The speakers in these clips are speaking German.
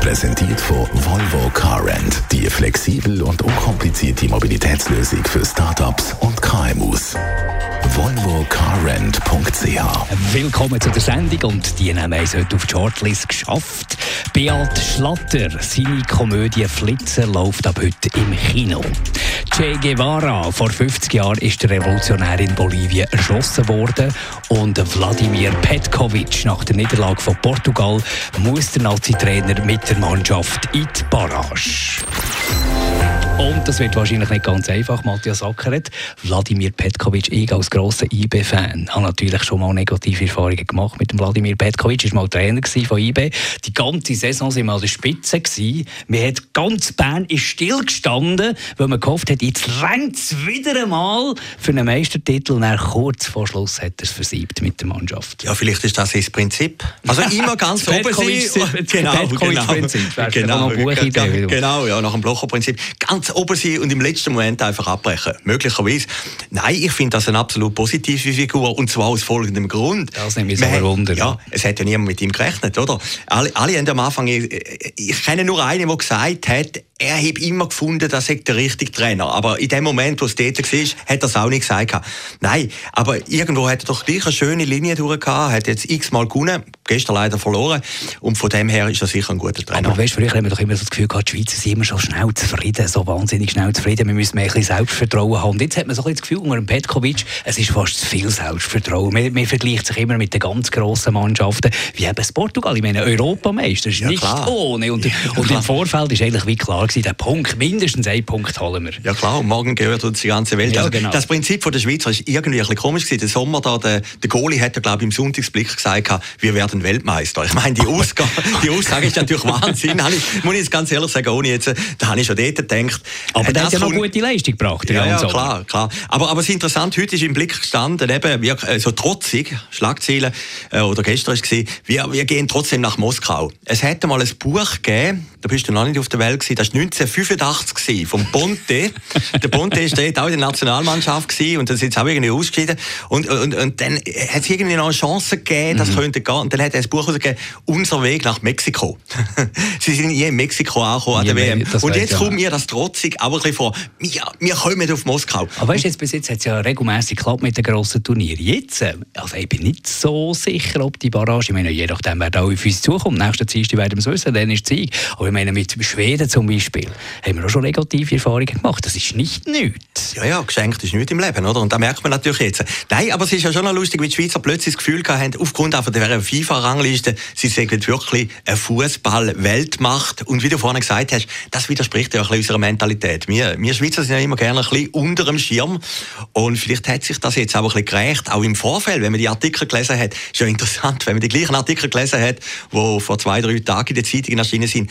Präsentiert von Volvo Car Rent. Die flexibel und unkomplizierte Mobilitätslösung für Startups und KMUs volvocarrent.ch. Willkommen zu der Sendung und die haben es heute auf die Shortlist geschafft. Beat Schlatter, seine Komödie Flitzer läuft ab heute im Kino. Che Guevara, vor 50 Jahren ist der Revolutionär in Bolivien erschossen worden und Wladimir Petkovic nach der Niederlage von Portugal muss der Nazi-Trainer mit der Mannschaft in die Barrage. Und das wird wahrscheinlich nicht ganz einfach, Matthias Ackeret. Wladimir Petkovic, ich als grosser IB-Fan, habe natürlich schon mal negative Erfahrungen gemacht mit dem Wladimir Petkovic. Er war mal Trainer von IB. Die ganze Saison waren wir an der Spitze. Gewesen. Wir hat ganz Bern ist stillgestanden, weil man gehofft hat, jetzt rennt es wieder einmal für einen Meistertitel. Und kurz vor Schluss hat er es versiebt mit der Mannschaft. Ja, vielleicht ist das das Prinzip. Also immer ganz oben sein. Genau, genau. Prinzip. Genau, genau, genau, ja, nach dem Blocher-Prinzip. Ganz oben sein und im letzten Moment einfach abbrechen. Möglicherweise. Nein, ich finde das eine absolut positive Figur und zwar aus folgendem Grund. Das nimmt mich so Wunder. Ja, es hat ja niemand mit ihm gerechnet, oder? Alle, alle haben am Anfang, ich, ich kenne nur einen, der gesagt hat, er hat immer gefunden, dass er der richtige Trainer. Aber in dem Moment, wo es dort war, hat er es auch nicht gesagt. Nein, aber irgendwo hat er doch gleich eine schöne Linie durchgehabt, hat jetzt x-mal gewonnen, gestern leider verloren. Und von dem her ist er sicher ein guter Trainer. Aber weißt, früher haben wir doch immer so das Gefühl gehabt, die Schweizer sind immer schon schnell zufrieden, so wahnsinnig schnell zufrieden. Wir müssen mehr ein bisschen Selbstvertrauen haben. Und jetzt hat man so ein das Gefühl, unter dem Petkovic, es ist fast zu viel Selbstvertrauen. Man, man vergleicht sich immer mit den ganz grossen Mannschaften, wie eben das Portugal. Ich meine, Europameister ist ja, nicht klar. ohne. Und, ja, und im Vorfeld ist eigentlich wie klar gewesen, der Punkt, mindestens einen Punkt holen wir. Ja klar, und morgen gehört uns die ganze Welt. Ja, also, genau. Das Prinzip von der Schweizer ist irgendwie ein bisschen komisch gewesen. Der Sommer da, der, der Goalie hat ja, glaube ich, im Sonntagsblick gesagt, wir werden Weltmeister. Ich meine, die, Ausg die Aussage ist natürlich Wahnsinn. ich, muss ich jetzt ganz ehrlich sagen, ohne jetzt, da habe ich schon dort gedacht. Aber äh, der hat ja noch gute Leistung gebracht. Ja, ja klar, klar. Aber, aber das Interessante, heute ist im Blick gestanden, eben, wir, äh, so trotzig, Schlagzeilen, äh, oder gestern war es, wir, wir gehen trotzdem nach Moskau. Es hätte mal ein Buch gegeben, da bist du noch nicht auf der Welt gewesen, das war 1985 vom Ponte. der Ponte ist dort auch in der Nationalmannschaft gewesen, und dann sind sie auch irgendwie ausgeschieden. Und, und, und dann hat es irgendwie noch eine Chance gegeben, das mhm. könnte gehen. Und dann hat er ein Buch rausgegeben, Unser Weg nach Mexiko. sie sind nie in Mexiko angekommen an der WM. Und jetzt kommt mir das trotzig aber ein bisschen vor, wir, wir kommen auf Moskau. Aber weißt du, jetzt bis jetzt hat es ja regelmäßig geklappt mit den grossen Turnieren. Jetzt, äh, also ich bin nicht so sicher, ob die Barrage, ich meine, je nachdem, wer da auf uns zukommt, nächsten Dienstag werden wir es wissen, dann ist Sieg. Aber ich meine, mit Schweden zum Beispiel, haben wir auch schon negative Erfahrungen gemacht. Das ist nicht nichts. Ja, ja, geschenkt ist nichts im Leben, oder? Und das merkt man natürlich jetzt. Nein, aber es ist ja schon noch lustig, wie die Schweizer plötzlich das Gefühl haben, aufgrund der FIFA-Rangliste, sie sind wirklich eine Fußball-Weltmacht. Und wie du vorhin gesagt hast, das widerspricht ja auch unserer Mentalität. Wir, wir Schweizer sind ja immer gerne ein bisschen unter dem Schirm. Und vielleicht hat sich das jetzt auch ein bisschen gerecht, auch im Vorfeld, wenn man die Artikel gelesen hat. Ist ja interessant, wenn man die gleichen Artikel gelesen hat, die vor zwei, drei Tagen in den Zeitungen erschienen sind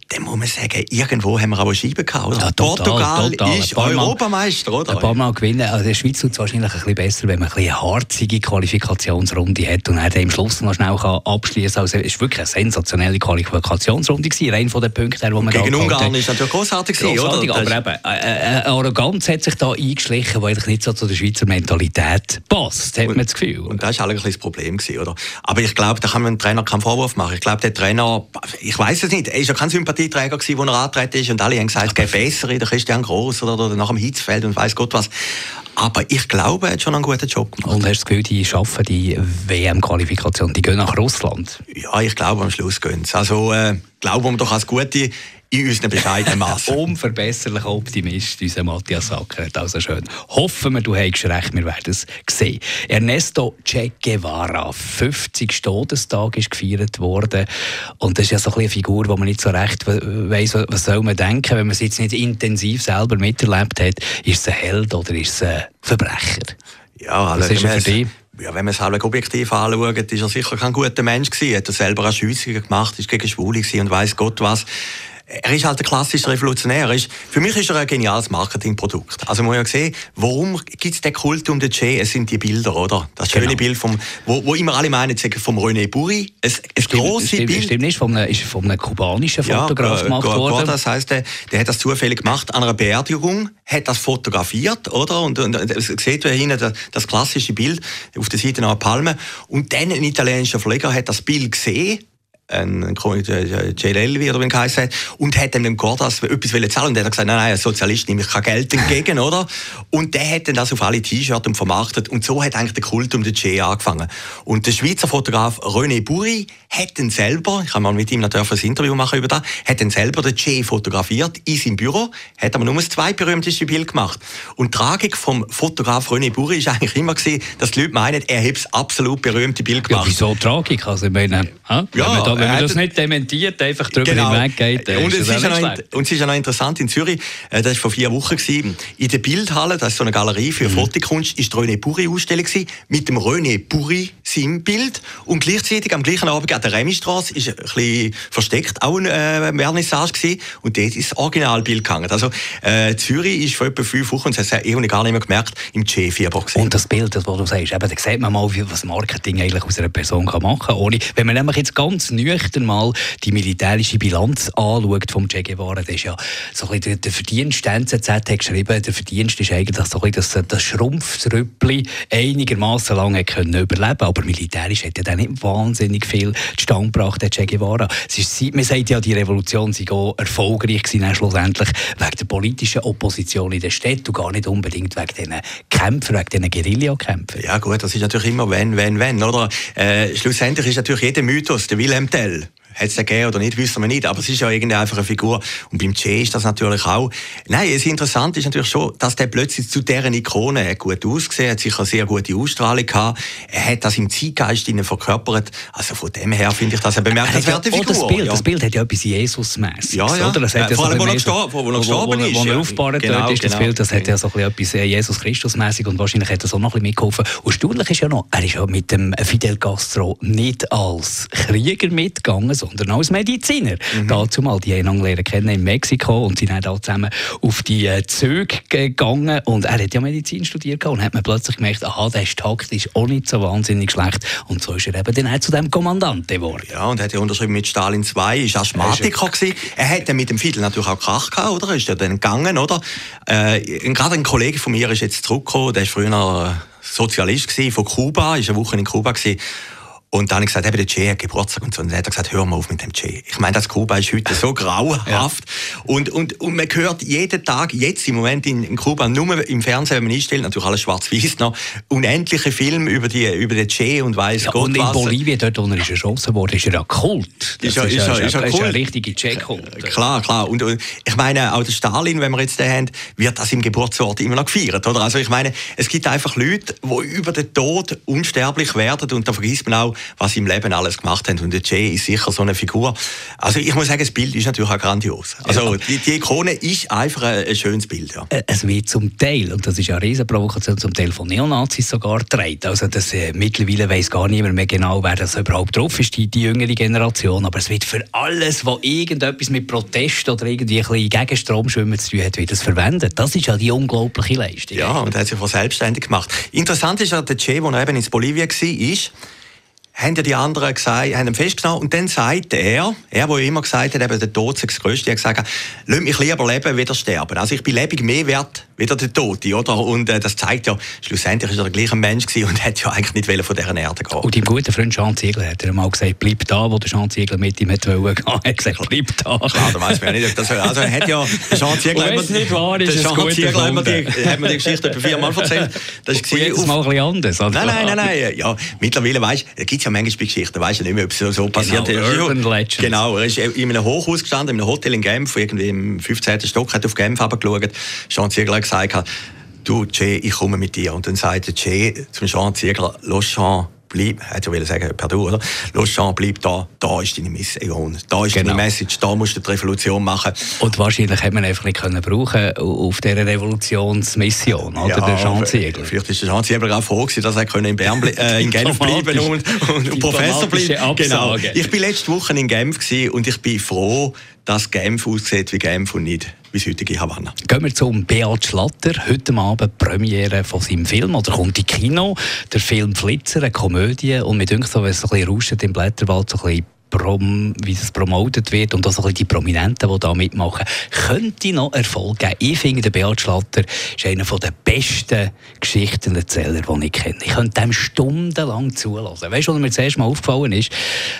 dann muss man sagen, irgendwo haben wir aber Scheiben gehabt. Oder? Ja, total, Portugal total. ist Europameister, oder? Ein paar Mal gewinnen. Also der Schweiz tut es wahrscheinlich ein bisschen besser, wenn man ein eine harzige Qualifikationsrunde hat und dann am Schluss noch schnell abschließen kann. Also es war wirklich eine sensationelle Qualifikationsrunde, gewesen, rein von den Punkten her, die man Gegen Ungarn ist natürlich großartig, großartig oder? Aber eben, äh, äh, äh, Arroganz hat sich da eingeschlichen, die eigentlich nicht so zu der Schweizer Mentalität passt, hat und, man das Gefühl. Und das war eigentlich das Problem, gewesen, oder? Aber ich glaube, da kann man dem Trainer keinen Vorwurf machen. Ich glaube, der Trainer, ich weiß es nicht, er ist ja kein Sympathie Sympathieträger gewesen, wo er angetreten ist und alle haben gesagt, es gäbe bessere, der Christian Gross oder, oder nach dem Hitzfeld und weiß Gott was. Aber ich glaube, er hat schon einen guten Job gemacht. Und hast du das Gefühl, die schaffen die WM-Qualifikation, die gehen nach Russland? Ja, ich glaube, am Schluss gehen sie. Also, äh, glauben wir doch als gute in unseren bescheidenen Massen. Unverbesserlicher Optimist, unser Matthias Sacker also schön. Hoffen wir, du hast recht, wir werden es sehen. Ernesto Che Guevara, 50. Todestag ist gefeiert worden. Und das ist ja so ein eine Figur, wo man nicht so recht weiss, was soll man denken, wenn man es jetzt nicht intensiv selber miterlebt hat. Ist es ein Held oder ist es ein Verbrecher? Ja, also, was ist er für dich? ja, wenn man es halt objektiv anschaut, ist er sicher kein guter Mensch gewesen. Er hat selber auch Schiessungen gemacht, ist gegen Schwule und weiß Gott was er ist halt ein klassischer Revolutionär. Ist, für mich ist er ein geniales Marketingprodukt. Also man muss ja sehen, warum gibt es den Kult um den Che? Es sind die Bilder, oder? Das schöne genau. Bild vom, wo, wo immer alle meinen, vom René Burri. Ein, ein grosses stimmt, Bild. Stimmt nicht, von einem, ist von einem kubanischen Fotograf ja, gemacht worden. Das heisst, der, der hat das zufällig gemacht an einer Beerdigung, hat das fotografiert, oder? Und, und, und sieht hier hinten das, das, klassische Bild auf der Seite einer Palme. Und dann ein italienischer Verleger hat das Bild gesehen ein, ein JLL, wie er hat, und hat dem Cordas etwas zahlen und der hat gesagt, nein, nein, ein Sozialist nehme ich kein Geld entgegen, oder? Und der hat dann das auf alle T-Shirts vermarktet und so hat eigentlich der Kult um den Che angefangen. Und der Schweizer Fotograf René Buri hat dann selber, ich habe mal mit ihm natürlich ein Interview machen über das, hat dann selber den Che fotografiert in seinem Büro, hat aber nur das zwei berühmteste Bild gemacht. Und die Tragik vom Fotograf René Buri ist eigentlich immer gewesen, dass die Leute meinen, er hätte das absolut berühmte Bild gemacht. Ja, wieso Tragik? Also, ich meine, ja, wenn man das nicht dementiert, einfach drüber genau. hinweggeht, äh, und, es ist ja noch, und es ist ja noch interessant, in Zürich, äh, das war vor vier Wochen, gewesen, in der Bildhalle, das ist so eine Galerie für mhm. Fotokunst, ist die René Puri Ausstellung gewesen, mit dem René Puri seinem Bild und gleichzeitig am gleichen Abend an der Remistrasse ist ein bisschen versteckt auch ein äh, Vernissage gewesen, und dort ist das Originalbild gegangen. Also äh, Zürich ist vor etwa fünf Wochen, und das hat irgendwie gar nicht mehr gemerkt, im G-Fieber Und das Bild, das, was du sagst, eben, da sieht man mal, was Marketing eigentlich aus einer Person kann machen kann. Ohne, wenn man nämlich jetzt ganz nüchtern mal die militärische Bilanz anschaut vom Che Guevara, das ist ja so ein bisschen der Verdienst, der NZZ hat geschrieben, der Verdienst ist eigentlich so ein bisschen, dass das Schrumpfsrüppli einigermaßen lange können überleben aber militärisch hat er nicht wahnsinnig viel zustande gebracht, der Che Guevara. Es ist, man sagt ja, die Revolution sei auch erfolgreich gewesen, schlussendlich wegen der politischen Opposition in der Stadt und gar nicht unbedingt wegen diesen Kämpfen, wegen diesen Guerillakämpfen. Ja gut, das ist natürlich immer wenn, wenn, wenn, oder? Äh, schlussendlich ist natürlich jeder Mythos, der Wilhelm Tell, schnell hat es gegeben oder nicht, wissen wir nicht. Aber es ist ja irgendwie einfach eine Figur. Und beim Che ist das natürlich auch. Nein, es interessant ist natürlich schon, dass der plötzlich zu deren Ikone hat gut ausgesehen, hat sicher eine sehr gute Ausstrahlung gehabt. Er hat das im Zeitgeist ihnen verkörpert. Also von dem her finde ich das eine bemerkenswerte ja, Figur. Oh, das, Bild, ja. das Bild hat ja etwas Jesus-mäßiges. Ja, ja. Oder? Das hat ja, vor allem, wo er gestorben, wo, wo, gestorben ist. Wo, wo er aufgebahrt genau, dort ist, das genau. Bild, das hat ja so etwas Jesus Christus-mäßig und wahrscheinlich hat das auch noch ein bisschen mitgeholfen. Und erstaunlich ist ja noch, er ist ja mit dem Fidel Castro nicht als Krieger mitgegangen, sondern als Mediziner. Mhm. Dazu mal, die haben lernen kennen in Mexiko und sind dann da zusammen auf die äh, Züge gegangen und er hat ja Medizin studiert und hat man plötzlich gemerkt, aha, der ist taktisch auch nicht so wahnsinnig schlecht und so ist er eben dann auch zu dem Kommandante geworden. Ja, und er hat ja unterschrieben mit Stalin 2, ist Asthmatiker gewesen. Er hat mit dem Fidel natürlich auch Krach gehabt, oder? Ist ja dann gegangen, oder? Äh, gerade ein Kollege von mir ist jetzt zurückgekommen, der ist früher Sozialist gewesen, von Kuba, ist eine Woche in Kuba gewesen und dann habe ich gesagt, eben der Che hat Geburtstag und so. Und dann hat er gesagt, hör mal auf mit dem Che. Ich meine, das Kuba ist heute so grauenhaft. Ja. Und, und, und man hört jeden Tag, jetzt im Moment in, in Kuba, nur im Fernsehen, wenn man einstellt, natürlich alles schwarz-weiß noch, unendliche Filme über, die, über den Che und weiss ja, Gott und in was. Bolivien, dort, wo er ist erschossen wurde, ist er ja Kult. Das ist, ja, ist, ist, ist, ist, ist ein richtiger Che-Kult. Klar, klar. Und, und, ich meine, auch der Stalin, wenn wir jetzt den haben, wird das im Geburtsort immer noch gefeiert, oder? Also ich meine, es gibt einfach Leute, die über den Tod unsterblich werden und da vergisst man auch, was sie im Leben alles gemacht haben. Und der Jay ist sicher so eine Figur. Also ich muss sagen, das Bild ist natürlich auch grandios. Also ja. die, die, Ikone ist einfach ein, ein schönes Bild. Ja. Äh, es wird zum Teil, und das ist ja eine Riesenprovokation, zum Teil von Neonazis sogar getragen. Also das, äh, mittlerweile weiß gar niemand mehr genau, wer das überhaupt drauf ist, die, die jüngere Generation. Aber es wird für alles, was irgendetwas mit Protest oder irgendwie ein bisschen gegen Stromschwimmen zu tun hat, wird das verwendet. Das ist ja die unglaubliche Leistung. Ja, und er hat sich von selbstständig gemacht. Interessant ist ja, der Che, der eben in Bolivien war, ist, haben ja die anderen gesagt, haben ihn festgenommen und dann sagt er, er, der immer gesagt hat, eben der Tod sei das Größte, hat gesagt, lass mich lieber leben, wieder sterben. Also ich bin lebig mehr wert wieder der Tote, oder? Und äh, das zeigt ja, schlussendlich ist er der gleiche Mensch gewesen und hat ja eigentlich nicht von dieser Erde gehen. Und dein guter Freund Jean Ziegler hat er mal gesagt, bleib da, wo der Jean Ziegler mit ihm hat wollen gehen. Er hat gesagt, bleib da. Klar, da weiss man ja nicht, ob das, also er hat ja, der Jean Ziegler, hat, man, nicht wahr, ist der Jean Ziegler hat, mir die, hat mir die Geschichte etwa viermal erzählt. Das ist jetzt mal ein bisschen anders. Nein, nein, nein, nein, ja, mittlerweile weißt du, gibt es ja manchmal Geschichten, weißt du nicht mehr, ob es so, so passiert genau, ist. Urban Legends. Genau, er ist in einem Hochhaus gestanden, in einem Hotel in Genf, irgendwie im 15. Stock, hat auf Genf geschaut. Jean Ziegler hat gesagt, du, Che, ich komme mit dir. Und dann sagt der Che zum Jean Ziegler, los Jean, bleib, hätte ich sagen, per Du, oder? Los, Jean, bleib da, da ist deine Mission, da ist genau. deine Message, da musst du die Revolution machen. Und wahrscheinlich hätte man einfach nicht können brauchen auf dieser Revolutionsmission, oder? Ja, der Jean Ziegler. Vielleicht ist der Jean Ziegler auch froh gewesen, dass er in, Bern, äh, in Genf bleiben und, und Professor bleiben Genau. Ich war letzte Woche in Genf und ich bin froh, dass Genf aussieht wie Genf und nicht das heutige Havanna. Gehen wir zum Beat Schlatter. Heute Abend Premiere von seinem Film. Oder kommt in Kino. Der Film Flitzer, eine Komödie. Und mir denkt so, wenn es ein bisschen rauscht im Blätterwald, so ein bisschen Prom, wie es promotet wird und auch die Prominenten, die da mitmachen, könnte noch Erfolg geben. Ich finde, der Beat Schlatter ist einer der besten Geschichtenerzähler, die ich kenne. Ich könnte dem stundenlang zulassen. Weißt du, was mir zuerst mal aufgefallen ist?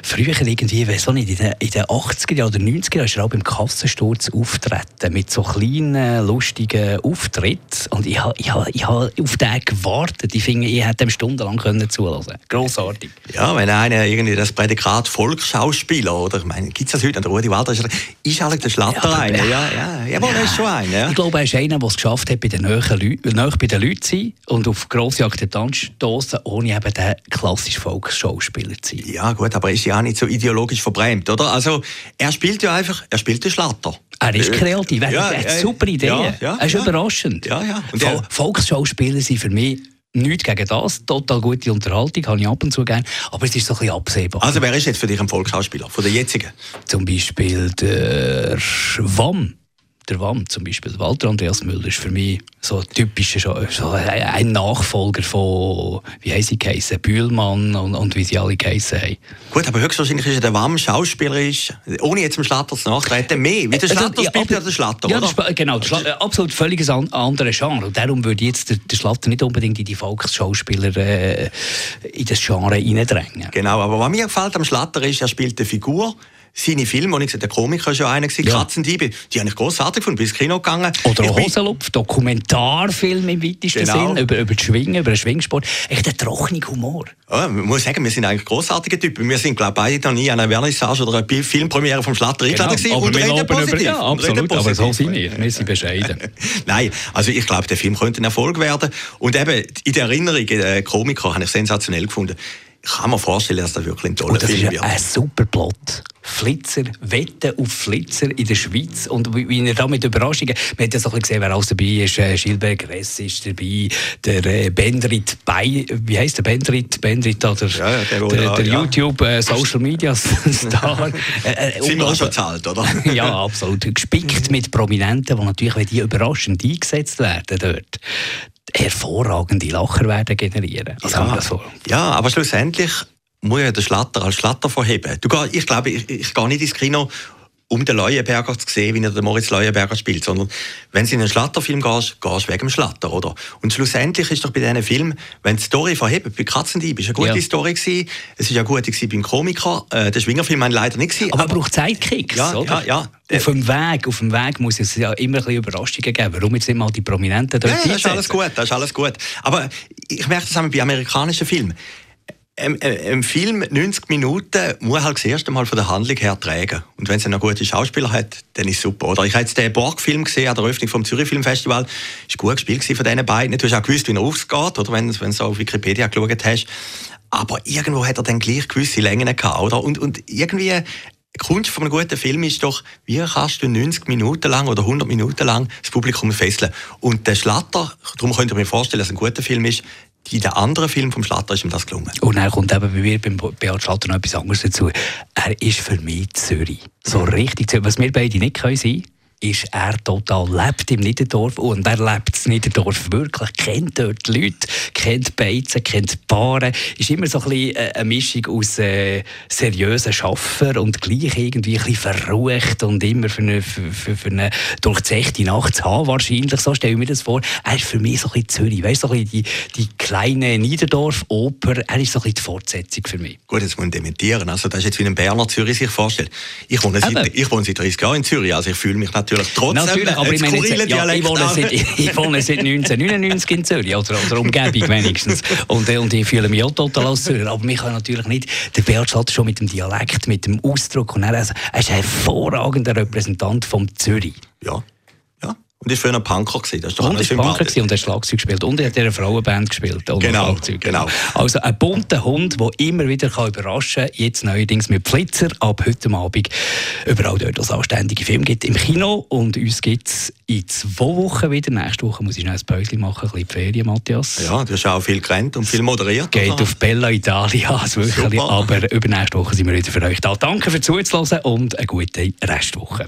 Früher irgendwie, weiß nicht, in den, in den 80er Jahren oder 90er Jahren ist er auch beim Kassensturz auftreten, mit so kleinen, lustigen Auftritten. Und ich habe ha, ha auf den gewartet. Ich finde, ich hätte dem stundenlang können zulassen Grossartig. Ja, wenn einer irgendwie das Prädikat Volksschau Schauspieler, oder? Ich meine, gibt es das heute? Der Rudi Walter ist, ist halt der Schlatter ja, einer. Ja, ja, ja, ja. ist schon einer. Ja. Ich glaube, er ist einer, der es geschafft hat, bei den Leuten, bei den Leuten zu sein und auf grosse Akzeptanz stoßen, ohne eben der klassische Volksschauspieler zu sein. Ja, gut, aber er ist ja auch nicht so ideologisch verbrämt, oder? Also, er spielt ja einfach, er spielt den Schlatter. Er ist kreativ, er ja, hat ja, super Ideen. Ja, er ist überraschend. Ja, ja. Und Volksschauspieler sind für mich Nichts gegen das, total gute Unterhaltung, habe ich ab und zu gerne, aber es ist so ein bisschen absehbar. Also wer ist jetzt für dich ein Volksschauspieler, von der jetzigen? Zum Beispiel der Wam der WAM zum Beispiel, Walter Andreas Müller, ist für mich so ein typischer so ein Nachfolger von, wie heißt sie geheißen, Bühlmann und, und wie sie alle geheißen haben. Gut, aber höchstwahrscheinlich ist der WAM Schauspieler, ist, ohne jetzt dem Schlatter zu nachtreten, mehr. Wie der äh, Schlatter spielt ja der Schlatter, ja, oder? genau, der äh, absolut völlig ein anderes Genre. Und darum würde jetzt der, der Schlatter nicht unbedingt in die Volksschauspieler äh, in das Genre reindrängen. Genau, aber was mir gefällt am Schlatter ist, er spielt eine Figur, seine Filme, und ich gesagt der Komiker war schon einer, gewesen, ja. Katzendiebe, die habe ich grossartig gefunden, bin ins Kino gegangen. Oder Hosenlupf, Dokumentarfilm im weitesten genau. Sinn, über, über das Schwingen, über den Schwingsport. Echt ein trockener Humor. Ja, ich muss sagen, wir sind eigentlich grossartige Typen. Wir sind, glaube ich, beide noch nie an einer Vernissage oder einer Filmpremiere vom Schlatter genau. eingeladen aber und reden positiv. Über, ja, absolut, aber so sind wir. Wir sind bescheiden. Nein, also ich glaube, der Film könnte ein Erfolg werden. Und eben, in der Erinnerung, der Komiker, habe ich sensationell gefunden. Ich kann mir vorstellen, dass das wirklich ein toller wird. Das ist ein super Plot. Flitzer, Wetten auf Flitzer in der Schweiz. Und wie er da mit Überraschungen, man hat ja so ein bisschen gesehen, wer alles dabei ist. Äh, Schilberg Ress ist dabei, der äh, Bendrit Bay, wie heisst der Bendrit? Bendrit, oder ja, ja, der, der, der ja. YouTube äh, Social Media Star. äh, äh, Sind wir auch schon zahlt, oder? ja, absolut. Gespickt mit Prominenten, die natürlich, wenn die überraschend eingesetzt werden dort, hervorragende Lacher werden generieren. Also ja, ja, aber schlussendlich muss ja den Schlatter als Schlatter verheben. Du, ich glaube, ich, ich gehe nicht ins Kino, um den Leuenberger zu sehen, wie er den Moritz Leuenberger spielt, sondern wenn du in einen Schlatterfilm gehst, gehst du wegen dem Schlatter, oder? Und schlussendlich ist doch bei diesen Filmen, wenn die Story verhebt, bei Katzendieb ist eine gute ja. Story gewesen, es ist eine gute gewesen beim Komiker, äh, der Schwingerfilm haben leider nicht gesehen. Aber, aber er braucht Sidekicks, ja, oder? Ja, ja. Auf dem Weg, auf dem Weg muss es ja immer ein bisschen Überraschungen geben. Warum jetzt immer die Prominenten dort Ja, das ist alles gut, das ist alles gut. Aber ich merke das auch bei amerikanischen Filmen ein, ein Film 90 Minuten muss halt das erste Mal von der Handlung her tragen. Und wenn es einen guten Schauspieler hat, dann ist es super. Oder ich habe jetzt den Borg-Film gesehen an der Eröffnung vom Zürich Filmfestival. Es war gut gespielt von diesen beiden. Du hast auch gewusst, wie er aufgeht, oder wenn, wenn du auf Wikipedia geschaut hast. Aber irgendwo hat er dann gleich gewisse Längen gehabt, oder? Und, und irgendwie die Kunst von einem guten Film ist doch, wie kannst du 90 Minuten lang oder 100 Minuten lang das Publikum fesseln. Und der Schlatter, darum könnt ihr mir vorstellen, dass es ein guter Film ist, in den anderen Filmen vom Schlatter ist ihm das gelungen. Und dann kommt eben bei mir beim Beat Schlatter noch etwas anderes dazu. Er ist für mich Zürich. So mhm. richtig Zürich. Was wir beide nicht können sein ist er total, lebt im Niederdorf. Und er lebt das Niederdorf wirklich, kennt dort die Leute, kennt Beizen, kennt Paare, ist immer so ein bisschen äh, eine Mischung aus äh, seriösen Schaffer und gleich irgendwie ein bisschen verrucht und immer für eine, für, für, für eine durchzechte Nacht zu haben, wahrscheinlich, so stelle ich mir das vor. Er ist für mich so ein bisschen Zürich, weißt du, so ein bisschen die, die kleine Niederdorf-Oper, er ist so ein bisschen die Fortsetzung für mich. Gut, jetzt muss ich dementieren, also das ist jetzt wie ein Berner Zürich sich vorstellt. Ich wohne, seit, ich wohne seit 30 Jahren in Zürich, also ich fühle mich natürlich natürlich trotzdem natürlich, aber ich, meine jetzt, ja, ich, wohne seit, ich wohne seit 1999 in Zürich, oder, oder Umgebung wenigstens. Und, äh, und ich fühle mich auch total als Zürich. Aber mich kann natürlich nicht, der Beat Schlatter schon mit dem Dialekt, mit dem Ausdruck, und er, also, er ist ein hervorragender Repräsentant vom Zürich. Ja. Und ist früher ein Punker gewesen. Das ist doch und ist Punker gewesen und hat Schlagzeug gespielt. Und er hat in einer Frauenband gespielt. Genau, genau. Also ein bunter Hund, der immer wieder kann überraschen kann. Jetzt neuerdings mit Flitzer. Ab heute Abend überall dort, wo es anständige Filme gibt. Im Kino. Und uns gibt es in zwei Wochen wieder. Nächste Woche muss ich noch ein Päuschen machen. Ein bisschen Ferien, Matthias. Ja, du hast auch viel gerannt und viel moderiert. Geht oder? auf Bella Italia. Also wirklich. Aber übernächste Woche sind wir wieder für euch da. Danke fürs Zuhören und eine gute Restwoche.